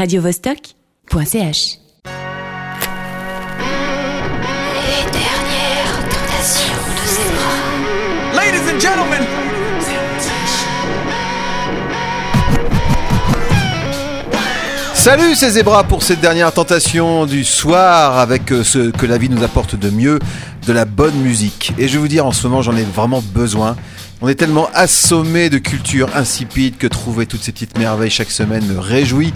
radiovostok.ch. Les dernières tentations de ses bras. Ladies and gentlemen, Salut ces zébras pour cette dernière tentation du soir avec euh, ce que la vie nous apporte de mieux, de la bonne musique. Et je vais vous dire en ce moment j'en ai vraiment besoin. On est tellement assommé de culture insipide que trouver toutes ces petites merveilles chaque semaine me réjouit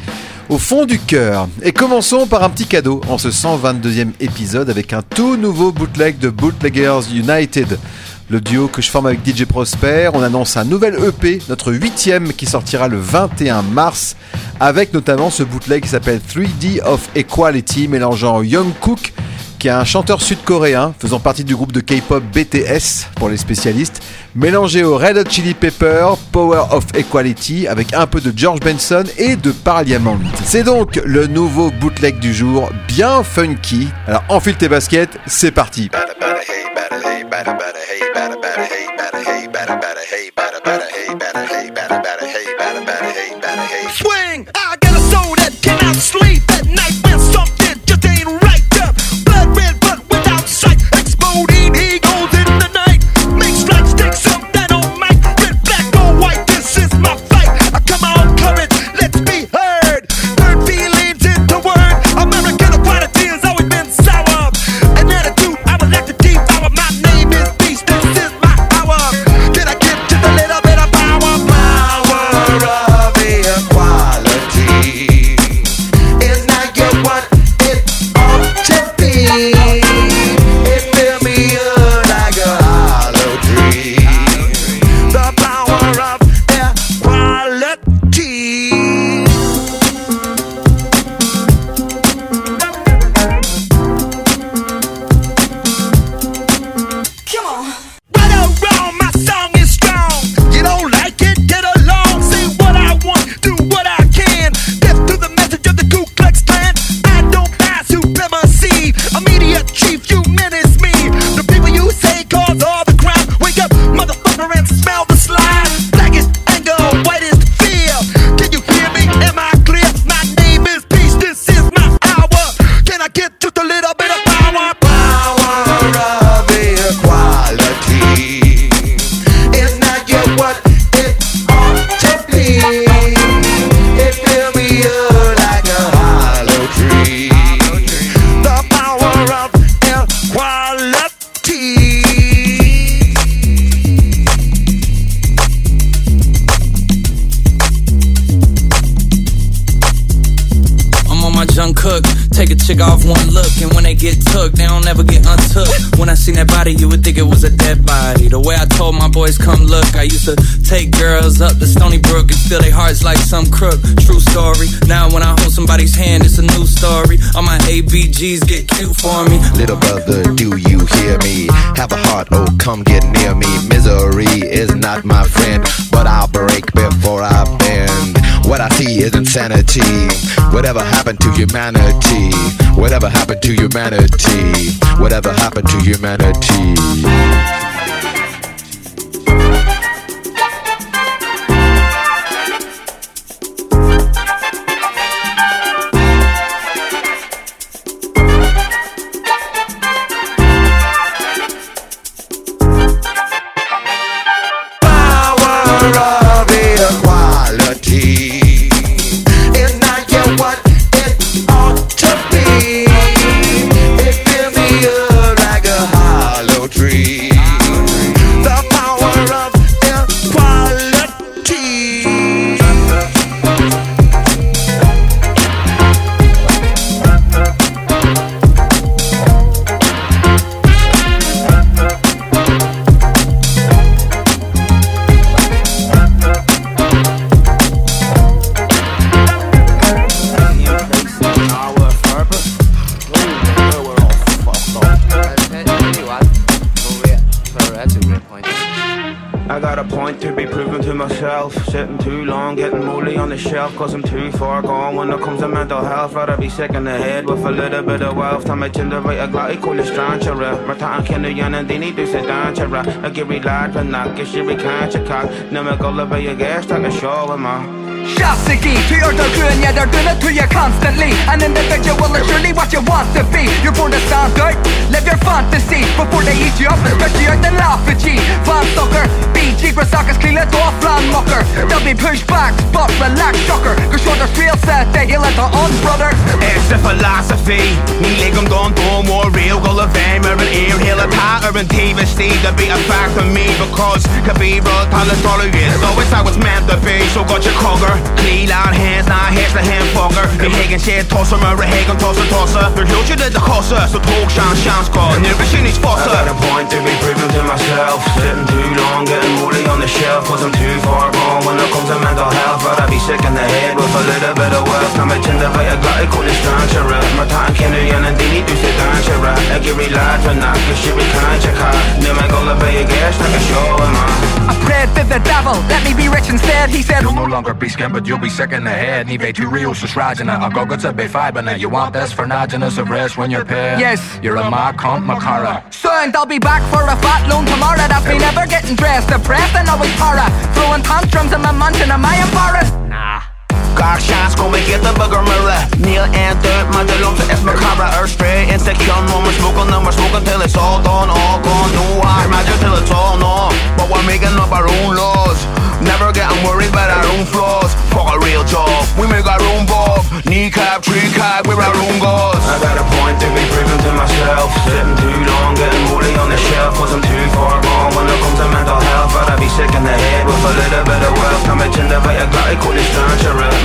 au fond du cœur. Et commençons par un petit cadeau en ce 122e épisode avec un tout nouveau bootleg de Bootleggers United. Le duo que je forme avec DJ Prosper, on annonce un nouvel EP, notre huitième qui sortira le 21 mars, avec notamment ce bootleg qui s'appelle 3D of Equality, mélangeant Young Cook, un chanteur sud-coréen faisant partie du groupe de K-pop BTS pour les spécialistes, mélangé au Red Hot Chili Pepper, Power of Equality, avec un peu de George Benson et de Parliament. C'est donc le nouveau bootleg du jour, bien funky. Alors enfile tes baskets, c'est parti. swing. I got a soul that cannot sleep ABGs get cute for me. Little brother, do you hear me? Have a heart, oh come get near me. Misery is not my friend, but I'll break before I bend. What I see is insanity. Whatever happened to humanity? Whatever happened to humanity? Whatever happened to humanity? lied, but not get shit, we can't cock. Never go live your gas, talking show with my. Again to your doing, yeah, they're doing it to you constantly. An individual is surely what you want to be. You're born to sound good, live your fantasy before they eat you up and spit you out and laugh at you. Van sucker, BG, Grasakis, clean it off, land mucker. They'll be pushed back, but relax, sucker. Cause shoulders real set, they heal it on, brother. It's the philosophy Ni ligum don do more real Go of fame urban ear Hill a ta urban TV Steve to be a fact for me Because Cathedral Talent dollar is Always I was meant to be So got your cogger Milan hands när hetsar hem fångar Behegenshetstorser, mörehegon tossar tossar Men lutjade det korsar så tog chans chans går Nu bekymringsfossar I got a point to be proven to myself. Sitting too long, getting woolly on the shelf. Wasn't too far gone when it comes to mental health. But I be sick in the head with a little bit of work. När mig tänder vad jag glatt i kolesterin kör upp Med tanken nu and en del i du ser danchera I give me light for knock, cause she be kind check her Then I go to a gas, like a show, man I prayed to the devil, let me be rich instead. He said, You'll no longer be skin, but you'll be sick in the head. Ni vet ju real så srajana. A go to be fibana. You want this for naginus of rest when you're paid. Yes. You're a ma comp makara. Son, I'll be back for a fat loan tomorrow. That's me never getting dressed, depressed and always para. Throwing tantrums in my mansion, am I embarrassed? Gak chans kom ik inte bugger mirror Neil and dirt, maar de lomte is macabre Earth spray, insecure, no more smoking, no more smoking Till it's all done, all gone. No, I imagine till it's all no But we're making up our own laws. Never getting worried about our own flaws. Fuck a real job, we make our own bob. Kneecap, tree cap, we're our own gods. I got a point to be proving to myself. Sitting too long, getting woolly on the shelf. I'm too far gone when it comes to mental health. Rather be sick in the head with a little bit of wealth. My chin the way I got it, cool stanchera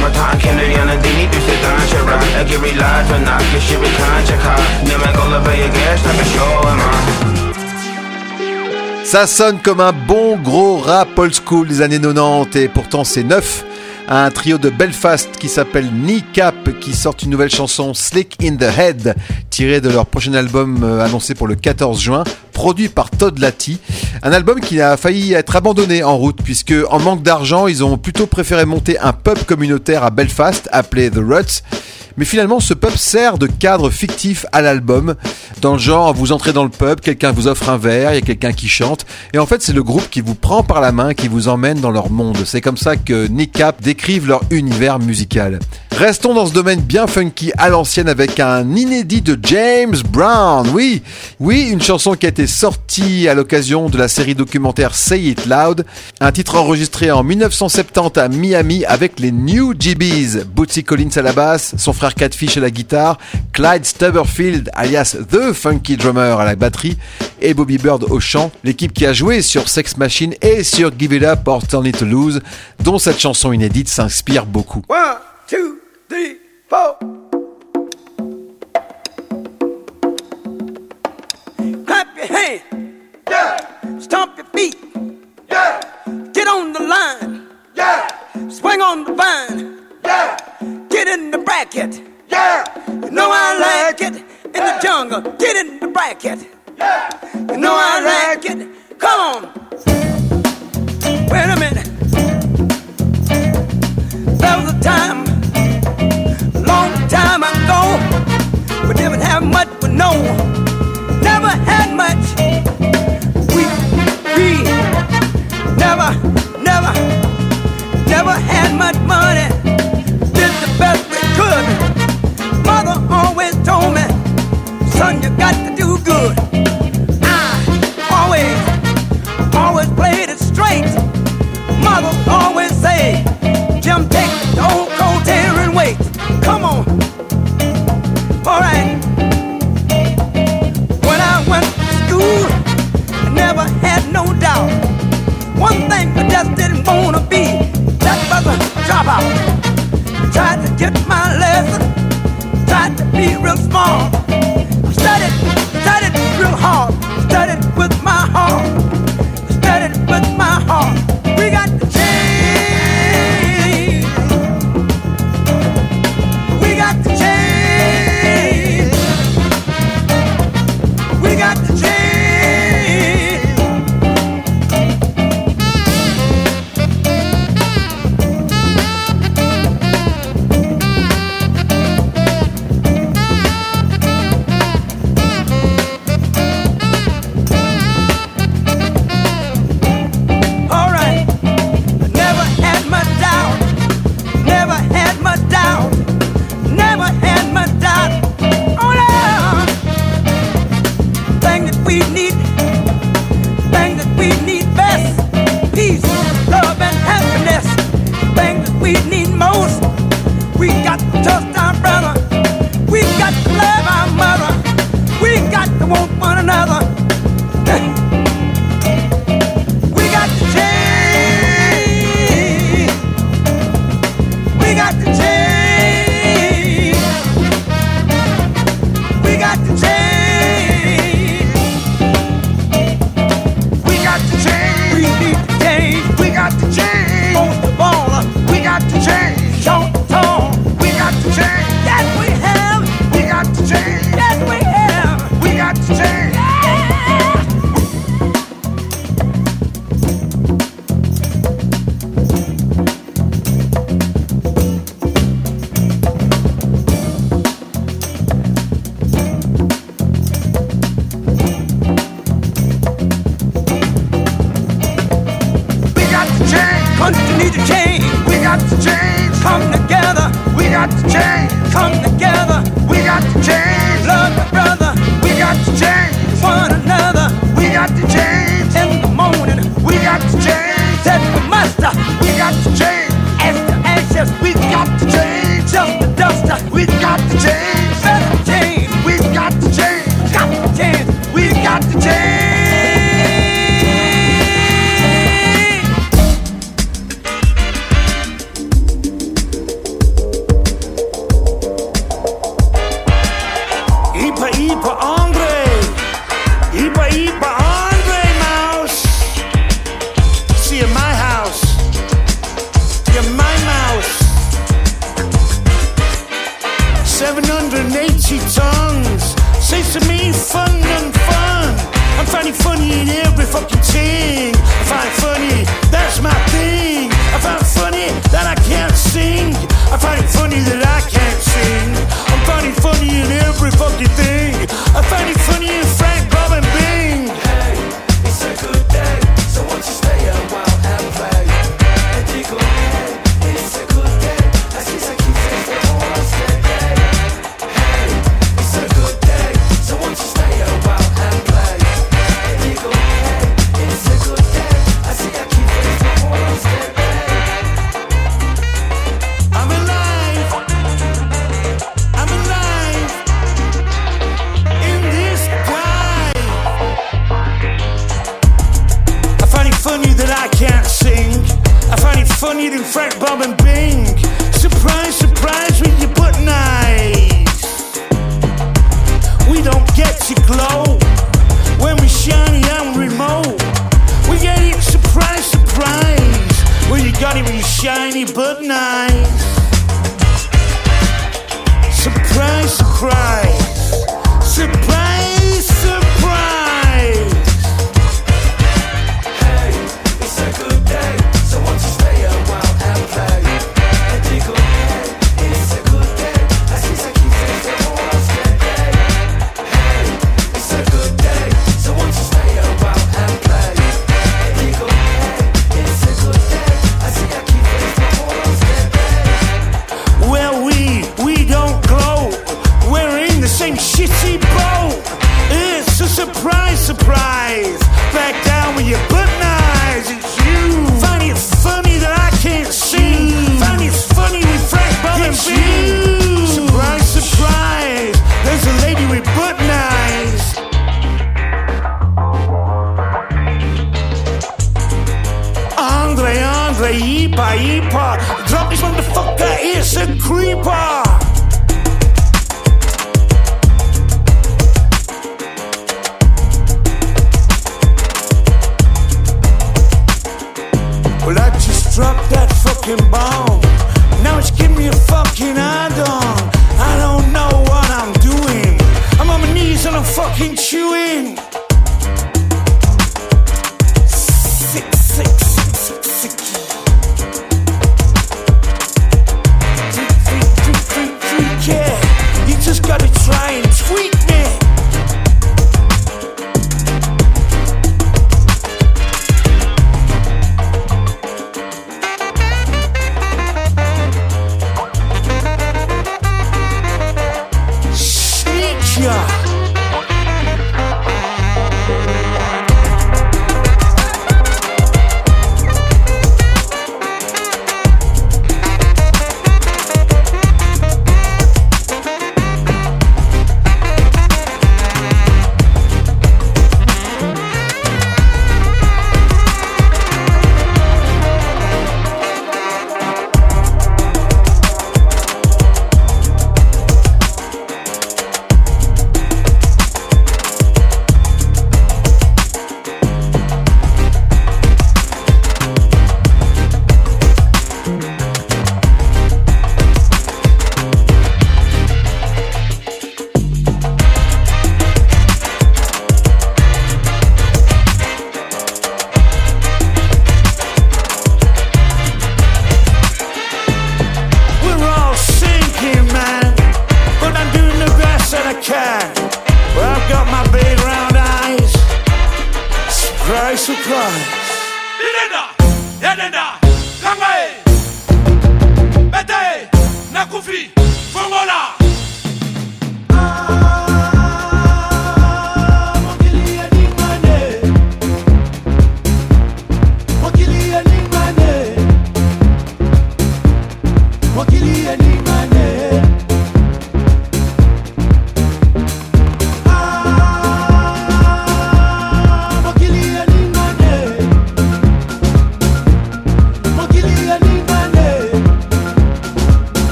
Ça sonne comme un bon gros rap old school des années 90 et pourtant c'est neuf. Un trio de Belfast qui s'appelle Kneecap qui sort une nouvelle chanson Slick in the Head tirée de leur prochain album euh, annoncé pour le 14 juin produit par Todd Latty. Un album qui a failli être abandonné en route puisque en manque d'argent ils ont plutôt préféré monter un pub communautaire à Belfast appelé The Ruts mais finalement, ce pub sert de cadre fictif à l'album. Dans le genre, vous entrez dans le pub, quelqu'un vous offre un verre, il y a quelqu'un qui chante. Et en fait, c'est le groupe qui vous prend par la main, qui vous emmène dans leur monde. C'est comme ça que Nick Cap décrivent leur univers musical. Restons dans ce domaine bien funky à l'ancienne avec un inédit de James Brown. Oui, oui, une chanson qui a été sortie à l'occasion de la série documentaire Say It Loud. Un titre enregistré en 1970 à Miami avec les New GBs. Bootsy Collins à la basse, son frère Catfish à la guitare, Clyde Stubberfield alias The Funky Drummer à la batterie et Bobby Bird au chant. L'équipe qui a joué sur Sex Machine et sur Give It Up or Turn It to Lose, dont cette chanson inédite s'inspire beaucoup. One, two, three, four. Clap your hands. Yeah, Stomp your feet. yeah, Get on the line. yeah, Swing on the vine. yeah, Get in the bracket. yeah, You know I like it. In the jungle. Get in the bracket. yeah. You know I like it. Come on. Wait a minute. There was a time, a long time ago, we didn't have much, but no, never had much. We, we, never, never, never had much money. Jim, take the old coat here and wait. Come on. All right. When I went to school, I never had no doubt. One thing I just didn't want to be, that was a dropout. Tried to get my lesson, tried to be real smart. I studied, studied real hard, shiny but nice.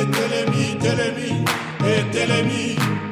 et Télémi, Télémi, et Télémi.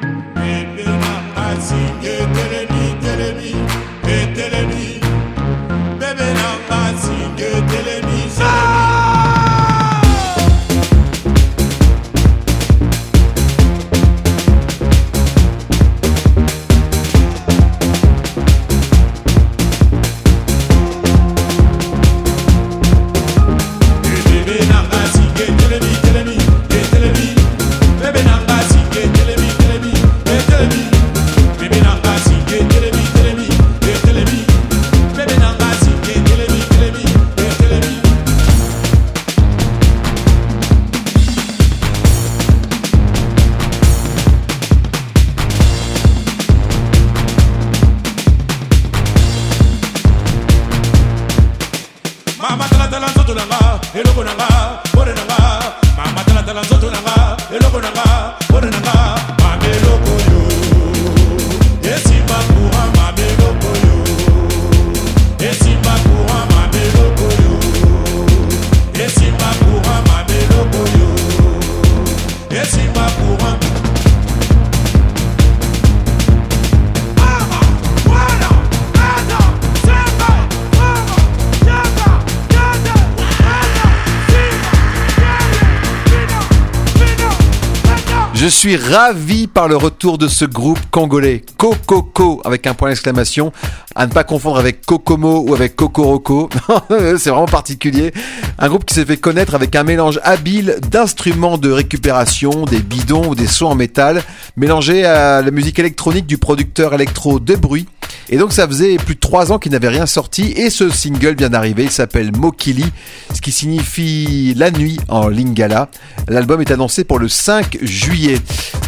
suis ravi par le retour de ce groupe congolais Cococo avec un point d'exclamation à ne pas confondre avec Kokomo ou avec Kokoroko. c'est vraiment particulier. Un groupe qui s'est fait connaître avec un mélange habile d'instruments de récupération, des bidons ou des sons en métal, mélangé à la musique électronique du producteur électro De Bruit et donc ça faisait plus de 3 ans qu'il n'avait rien sorti et ce single vient d'arriver, il s'appelle Mokili, ce qui signifie la nuit en lingala. L'album est annoncé pour le 5 juillet.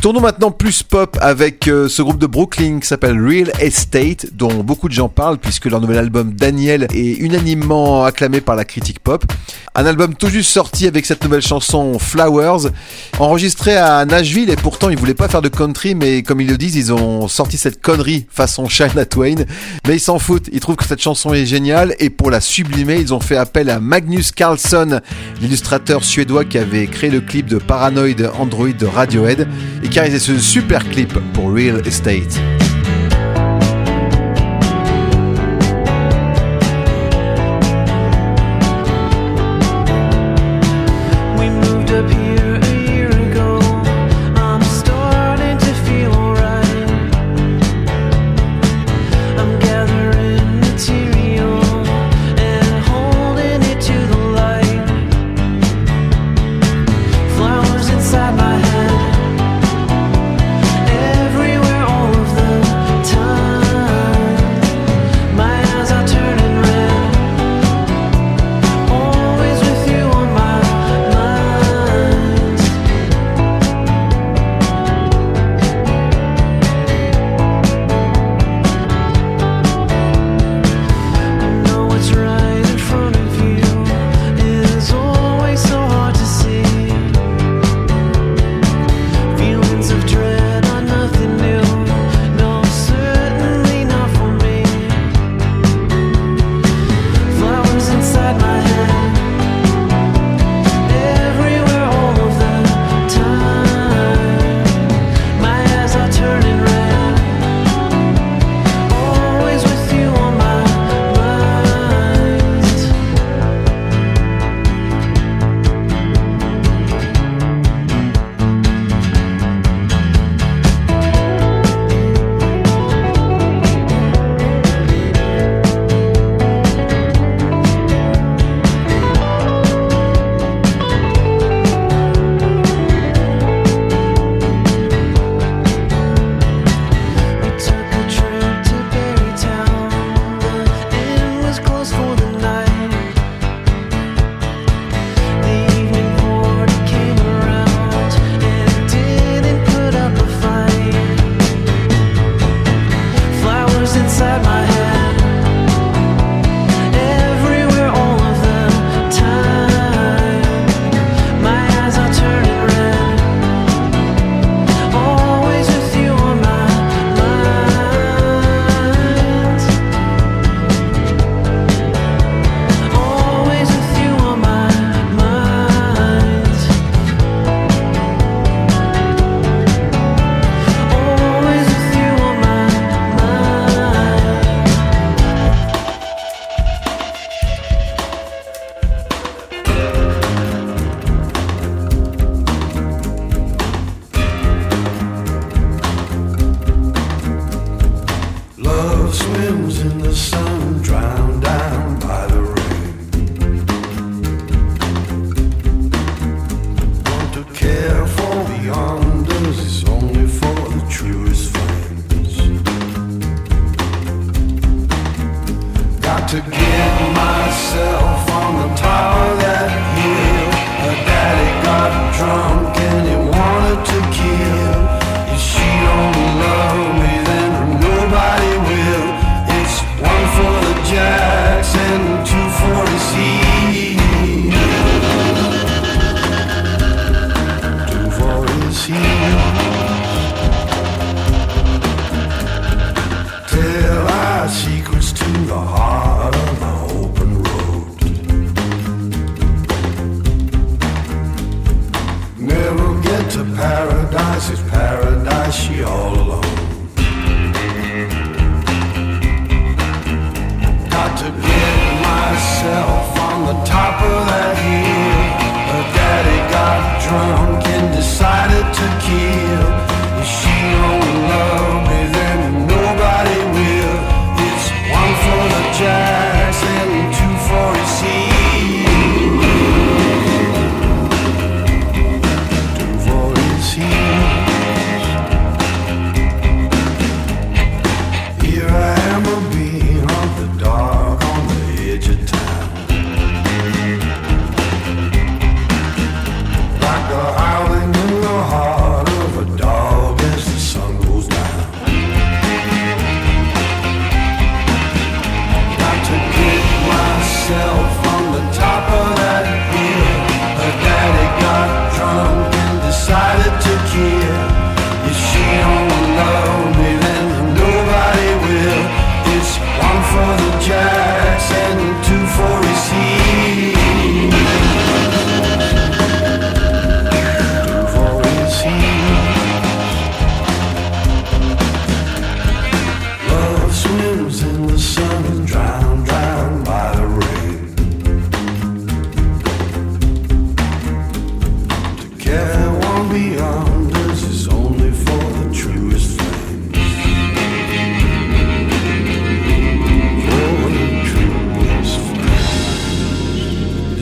Tournons maintenant plus pop avec euh, ce groupe de Brooklyn qui s'appelle Real Estate dont beaucoup de gens parlent puisque leur nouvel album Daniel est unanimement acclamé par la critique pop. Un album tout juste sorti avec cette nouvelle chanson Flowers, enregistré à Nashville et pourtant ils voulaient pas faire de country mais comme ils le disent ils ont sorti cette connerie façon Shania Twain mais ils s'en foutent, ils trouvent que cette chanson est géniale et pour la sublimer, ils ont fait appel à Magnus Carlsson, l'illustrateur suédois qui avait créé le clip de Paranoid Android de Radiohead et qui a réalisé ce super clip pour Real Estate. To get myself on the top of that hill. Her daddy got drunk and he wanted to to kill.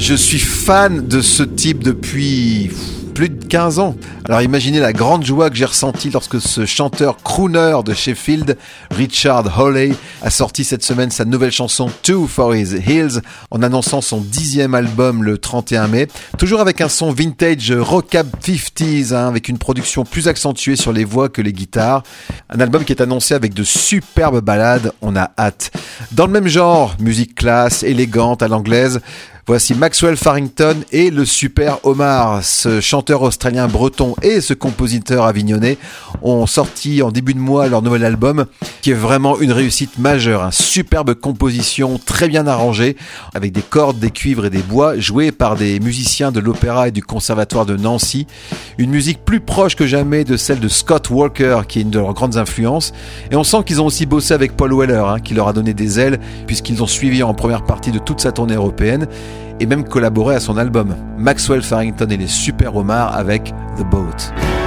Je suis fan de ce type depuis plus de 15 ans. Alors imaginez la grande joie que j'ai ressentie lorsque ce chanteur crooner de Sheffield, Richard Hawley, a sorti cette semaine sa nouvelle chanson Two for His Heels en annonçant son dixième album le 31 mai. Toujours avec un son vintage rockab 50s, hein, avec une production plus accentuée sur les voix que les guitares. Un album qui est annoncé avec de superbes ballades, on a hâte. Dans le même genre, musique classe, élégante à l'anglaise, Voici Maxwell Farrington et le super Omar. Ce chanteur australien breton et ce compositeur avignonné ont sorti en début de mois leur nouvel album qui est vraiment une réussite majeure. Une superbe composition très bien arrangée avec des cordes, des cuivres et des bois joués par des musiciens de l'opéra et du conservatoire de Nancy. Une musique plus proche que jamais de celle de Scott Walker qui est une de leurs grandes influences. Et on sent qu'ils ont aussi bossé avec Paul Weller hein, qui leur a donné des ailes puisqu'ils ont suivi en première partie de toute sa tournée européenne et même collaboré à son album. Maxwell Farrington et les Super Homars avec The Boat.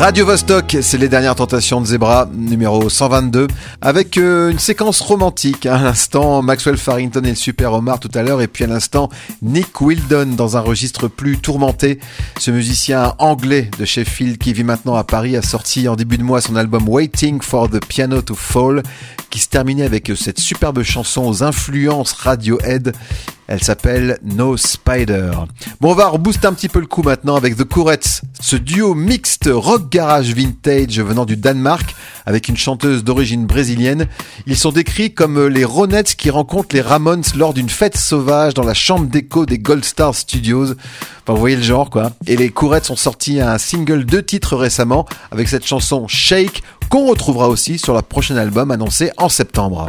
Radio Vostok, c'est les dernières tentations de Zebra, numéro 122, avec euh, une séquence romantique. À l'instant, Maxwell Farrington et le Super Omar tout à l'heure, et puis à l'instant, Nick Wildon dans un registre plus tourmenté. Ce musicien anglais de Sheffield qui vit maintenant à Paris a sorti en début de mois son album Waiting for the Piano to Fall, qui se terminait avec cette superbe chanson aux influences Radiohead. Elle s'appelle No Spider. Bon, on va rebooster un petit peu le coup maintenant avec The Courettes, ce duo mixte rock garage vintage venant du Danemark avec une chanteuse d'origine brésilienne. Ils sont décrits comme les Ronettes qui rencontrent les Ramones lors d'une fête sauvage dans la chambre d'écho des Gold Star Studios. Enfin, vous voyez le genre, quoi. Et les Courettes ont sorti un single de titres récemment avec cette chanson Shake qu'on retrouvera aussi sur leur prochain album annoncé en septembre.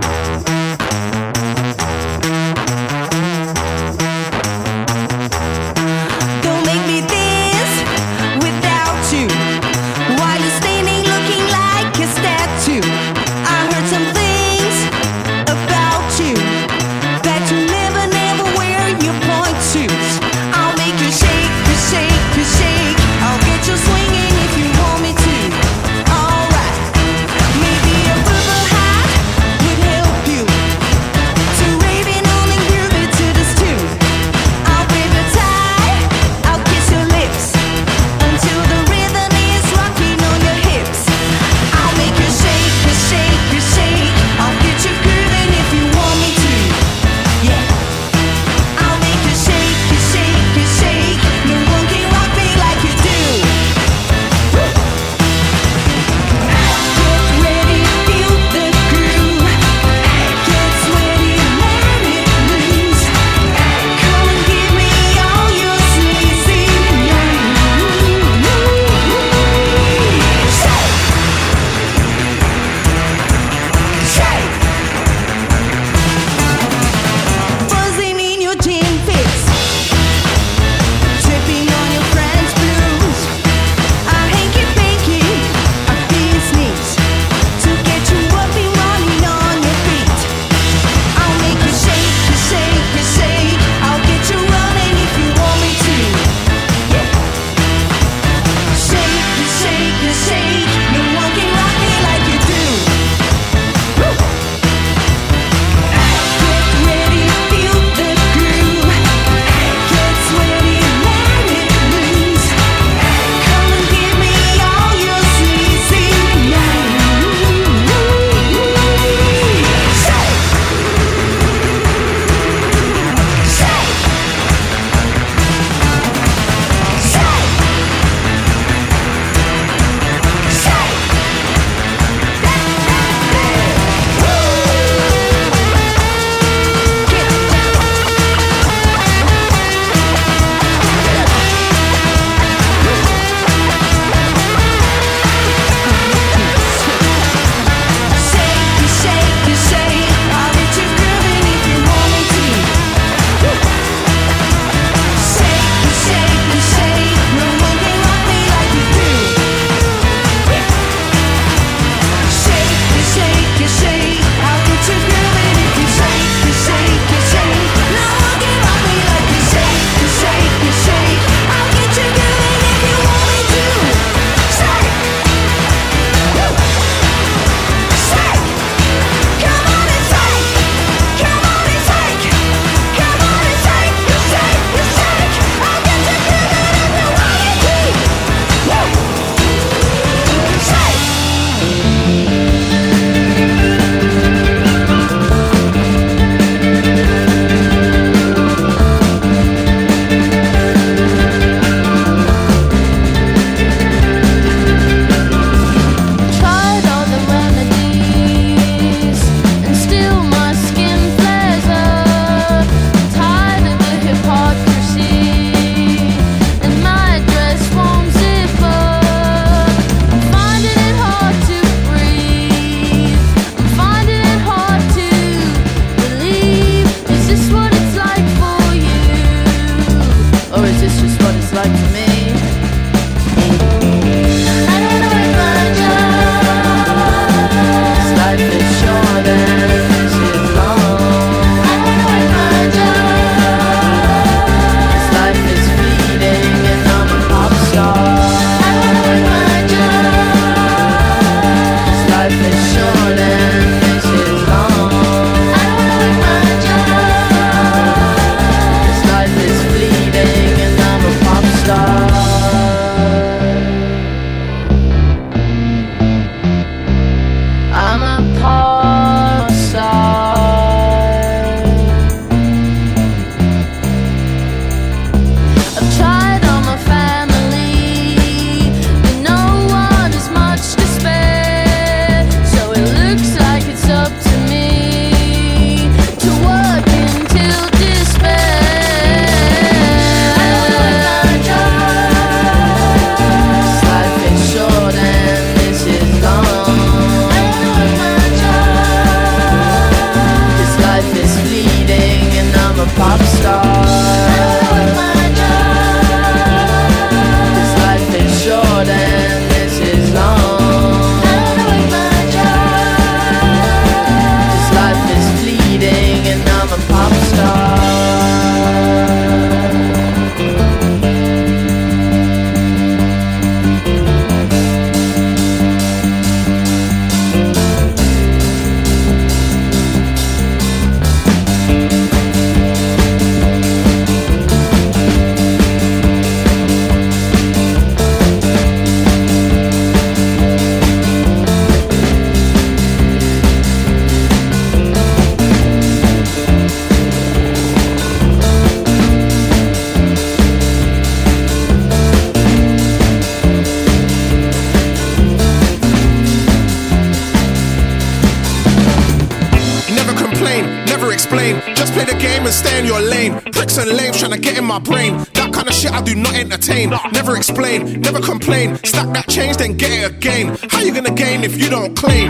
Explain, never complain. Stack that change, then get it again. How you gonna gain if you don't claim?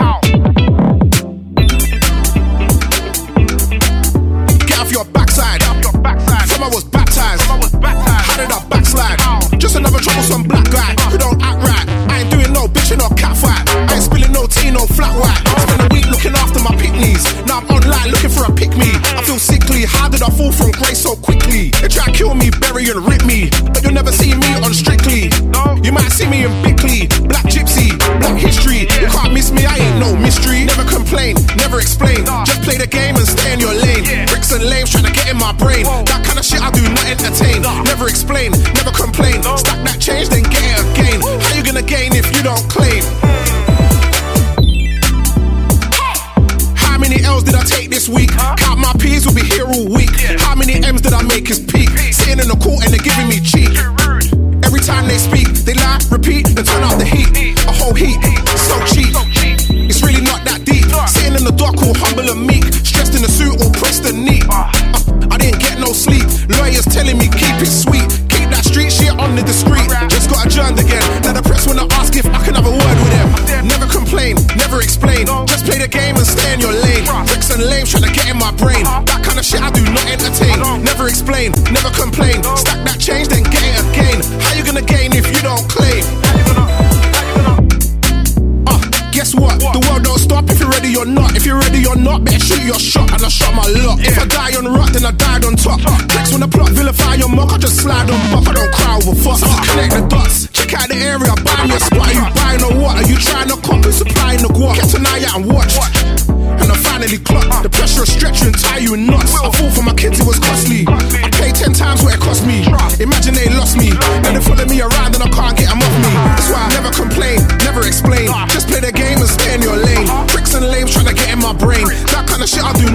Get off your backside. From I was baptized. How did I backslide? Just another troublesome black guy lames trying to get in my brain. That kind of shit I do not entertain. Never explain, I on buff. I don't cry over fuss. Connect the dots. Check out the area, buy me a spot. Are you buying or what? Are you trying to cop and supplying the guap? Kept an eye out and watch. And I finally clocked the pressure of stretch you and tie you in knots. I fought for my kids, it was costly. I paid ten times what it cost me. Imagine they lost me. Then they follow me around and I can't get them off me. That's why I never complain, never explain. Just play the game and stay in your lane. Tricks and lames trying to get in my brain. That kind of shit I do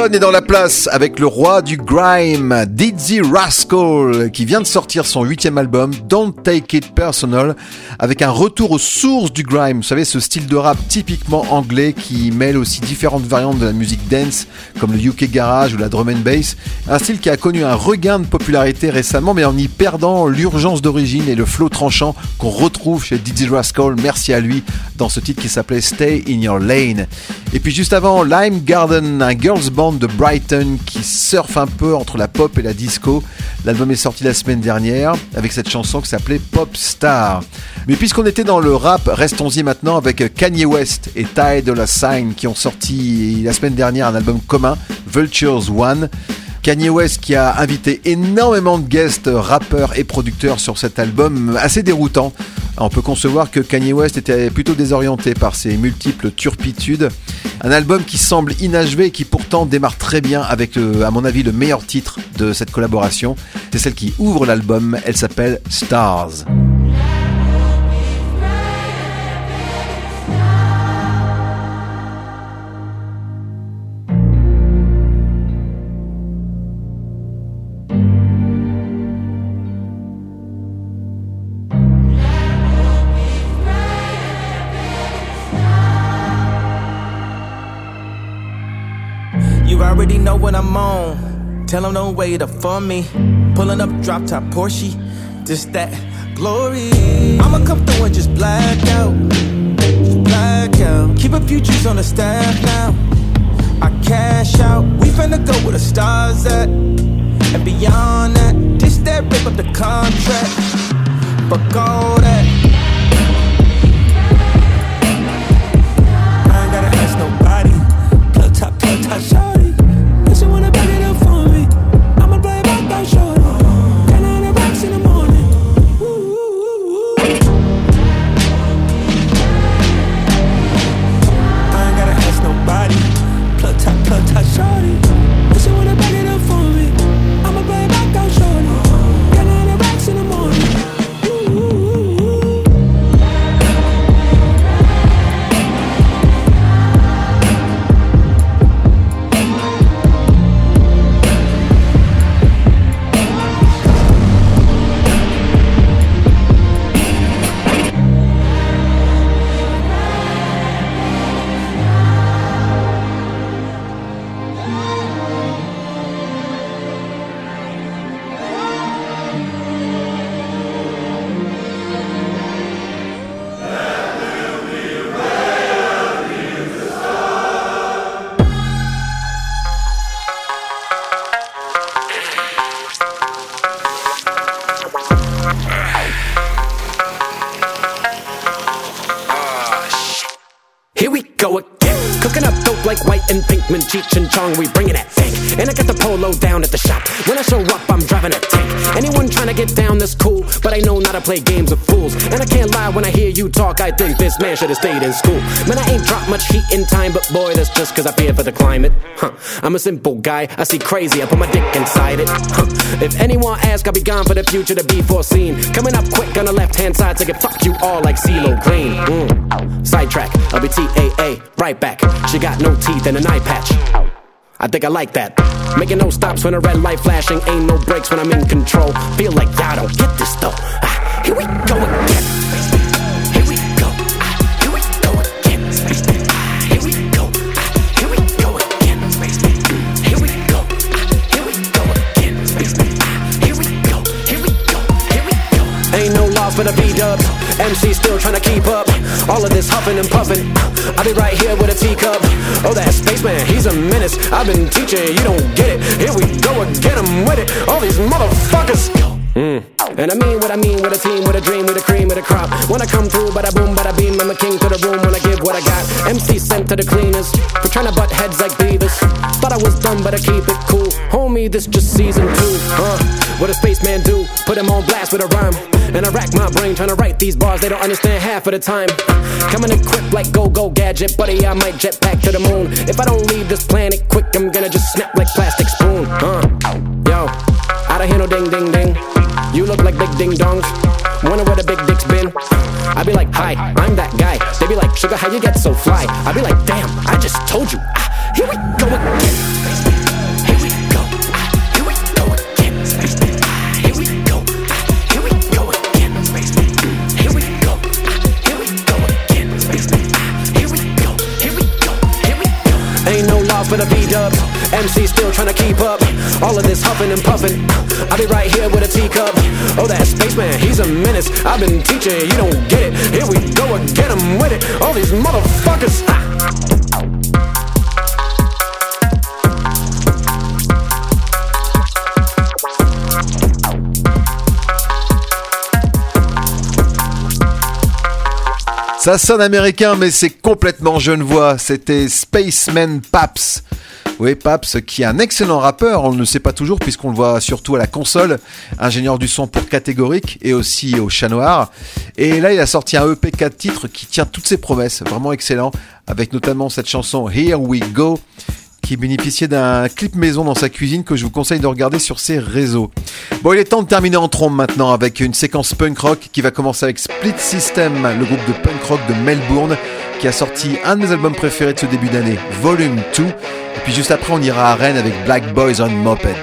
Est dans la place avec le roi du grime, Dizzy Rascal, qui vient de sortir son huitième album, Don't Take It Personal, avec un retour aux sources du grime. Vous savez, ce style de rap typiquement anglais qui mêle aussi différentes variantes de la musique dance, comme le UK Garage ou la drum and bass. Un style qui a connu un regain de popularité récemment, mais en y perdant l'urgence d'origine et le flow tranchant qu'on retrouve chez Dizzy Rascal. Merci à lui dans ce titre qui s'appelait Stay in Your Lane. Et puis juste avant, Lime Garden, un girls band de Brighton qui surfe un peu entre la pop et la disco. L'album est sorti la semaine dernière avec cette chanson qui s'appelait Pop Star. Mais puisqu'on était dans le rap, restons-y maintenant avec Kanye West et Ty Dolla Sign qui ont sorti la semaine dernière un album commun, Vultures One. Kanye West qui a invité énormément de guests, rappeurs et producteurs sur cet album, assez déroutant. On peut concevoir que Kanye West était plutôt désorienté par ses multiples turpitudes. Un album qui semble inachevé et qui pourtant démarre très bien avec, euh, à mon avis, le meilleur titre de cette collaboration. C'est celle qui ouvre l'album, elle s'appelle Stars. You already know what I'm on. Tell them don't wait up for me. Pulling up drop top Porsche. Just that glory. I'ma come through and just black out. Black out. Keep a few G's on the staff now. I cash out. We finna go where the stars at. And beyond that, this that rip up the contract. Fuck all that. Cheech, and Chong, we But I know not to play games with fools. And I can't lie when I hear you talk. I think this man should have stayed in school. Man, I ain't dropped much heat in time, but boy, that's just cause I fear for the climate. Huh. I'm a simple guy, I see crazy, I put my dick inside it. Huh. If anyone asks, I'll be gone for the future to be foreseen. Coming up quick on the left hand side, so to get fuck you all like CeeLo Green. Mm. Sidetrack, I'll be TAA, right back. She got no teeth and an eye patch. I think I like that. Making no stops when a red light flashing, ain't no breaks when I'm in control. Feel like y'all don't get this though. Ah, here we go again. for the ah, ah, ah, beat up. MC still trying to keep up. All of this huffing and puffing. I'll be right here with a teacup. Oh, that spaceman, he's a menace. I've been teaching, you don't get it. Here we go again, I'm with it. All these motherfuckers. Mm. And I mean what I mean with a team, with a dream, with a cream, with a crop. When I come through, bada boom, bada beam, I'm a king to the room when I give what I got. MC sent to the cleaners for trying to butt heads like beavers. Thought I was dumb, but I keep it cool. Homie, this just season two. Uh, what a spaceman do? Put him on blast with a rhyme. And I rack my brain trying to write these bars, they don't understand half of the time. Coming equipped like go go gadget, buddy. I might jet back to the moon. If I don't leave this planet quick, I'm gonna just snap like plastic spoon. Uh, yo, I don't hear no ding ding ding. You look like big ding dongs. Wonder where the big dick's been. I be like, hi, I'm that guy. They be like, sugar, how you get so fly? I be like, damn, I just told you. Ah, here we go again. Law for the B-dubs. MC still trying to keep up. All of this huffing and puffing. I'll be right here with a teacup. Oh, that spaceman, he's a menace. I've been teaching, you don't get it. Here we go again, I'm with it. All these motherfuckers. Ah. Ça sonne américain, mais c'est complètement genevois. C'était Spaceman Paps. Oui, Paps, qui est un excellent rappeur, on ne le sait pas toujours puisqu'on le voit surtout à la console, ingénieur du son pour catégorique et aussi au chat noir. Et là, il a sorti un EP 4 titres qui tient toutes ses promesses, vraiment excellent, avec notamment cette chanson Here We Go, qui bénéficiait d'un clip maison dans sa cuisine que je vous conseille de regarder sur ses réseaux. Bon, il est temps de terminer en trombe maintenant avec une séquence punk rock qui va commencer avec Split System, le groupe de punk rock de Melbourne, qui a sorti un de mes albums préférés de ce début d'année, Volume 2. Et puis juste après, on ira à Rennes avec Black Boys on Moped.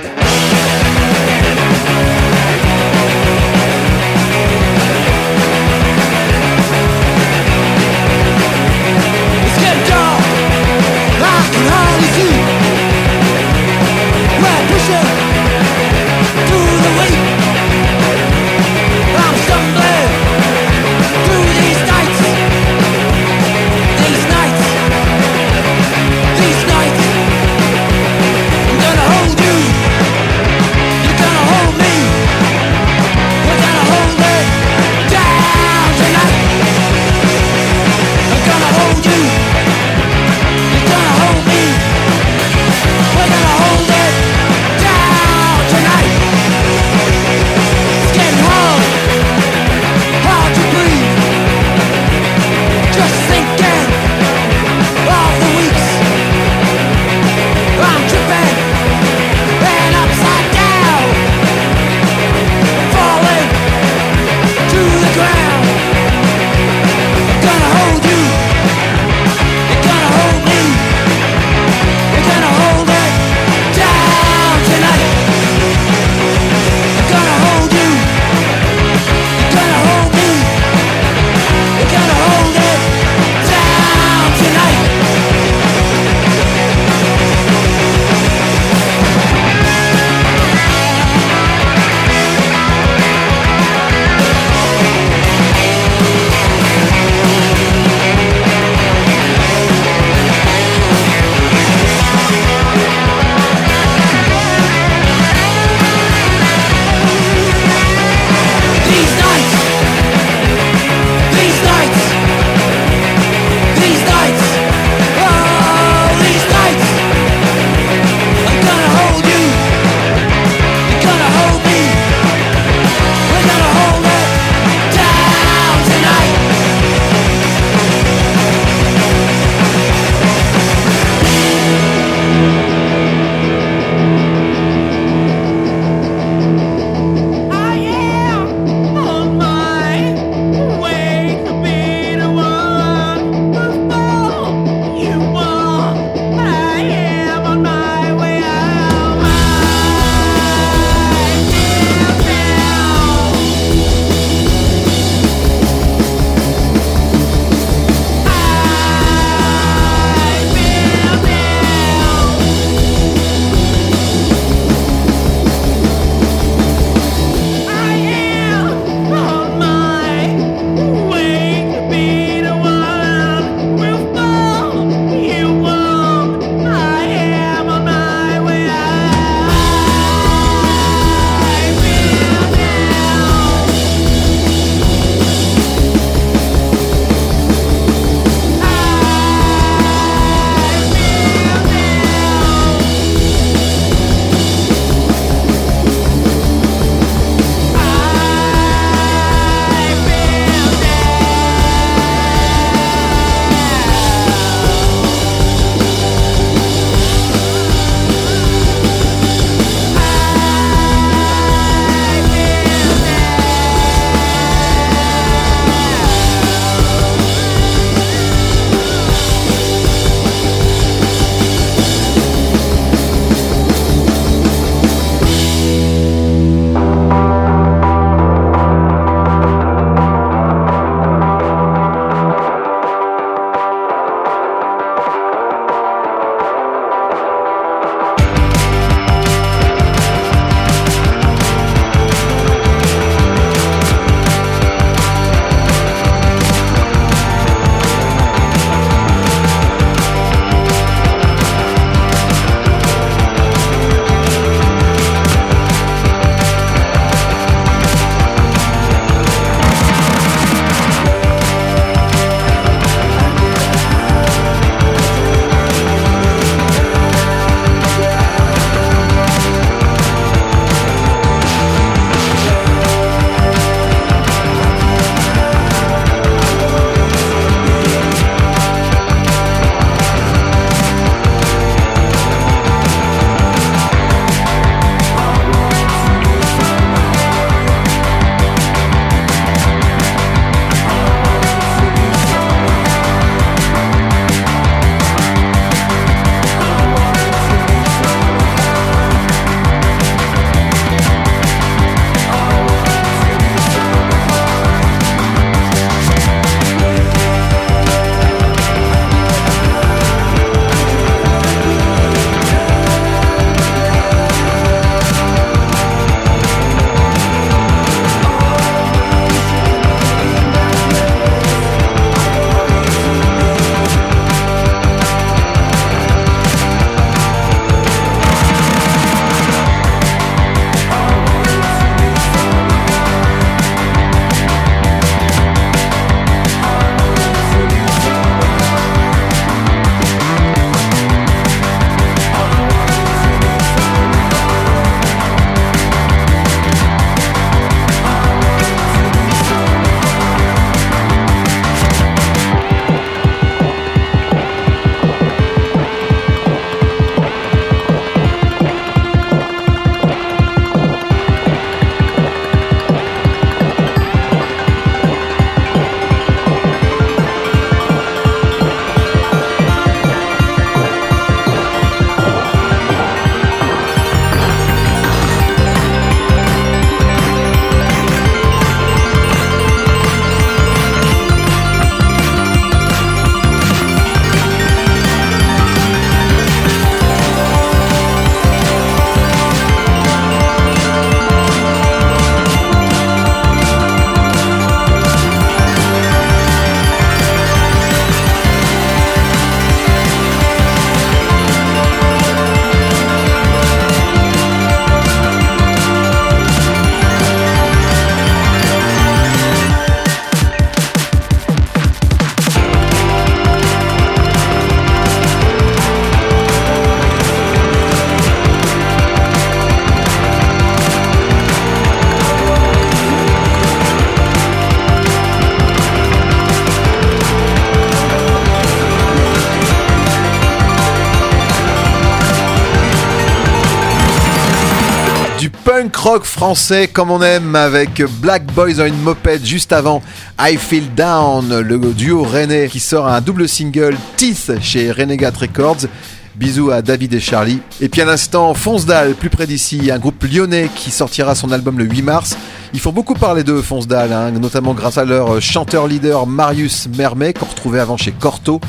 Français comme on aime avec Black Boys on une moped juste avant I Feel Down, le duo René qui sort un double single Teeth chez Renegade Records. Bisous à David et Charlie. Et puis à l'instant, Fonsdal, plus près d'ici, un groupe lyonnais qui sortira son album le 8 mars. Ils font beaucoup parler d'eux, Fonsdal, hein, notamment grâce à leur chanteur-leader Marius Mermet, qu'on retrouvait avant chez Corto.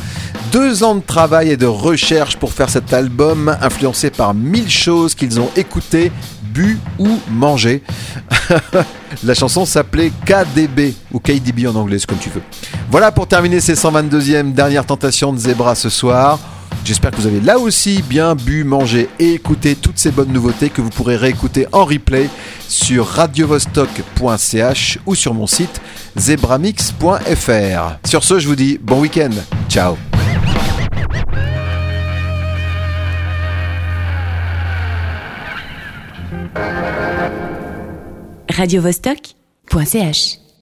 Deux ans de travail et de recherche pour faire cet album, influencé par mille choses qu'ils ont écoutées, ou mangé. La chanson s'appelait KDB ou KDB en anglais, comme tu veux. Voilà pour terminer ces 122e dernière tentation de Zebra ce soir. J'espère que vous avez là aussi bien bu, mangé et écouté toutes ces bonnes nouveautés que vous pourrez réécouter en replay sur radiovostok.ch ou sur mon site zebramix.fr. Sur ce, je vous dis bon week-end. Ciao. radiovostok.ch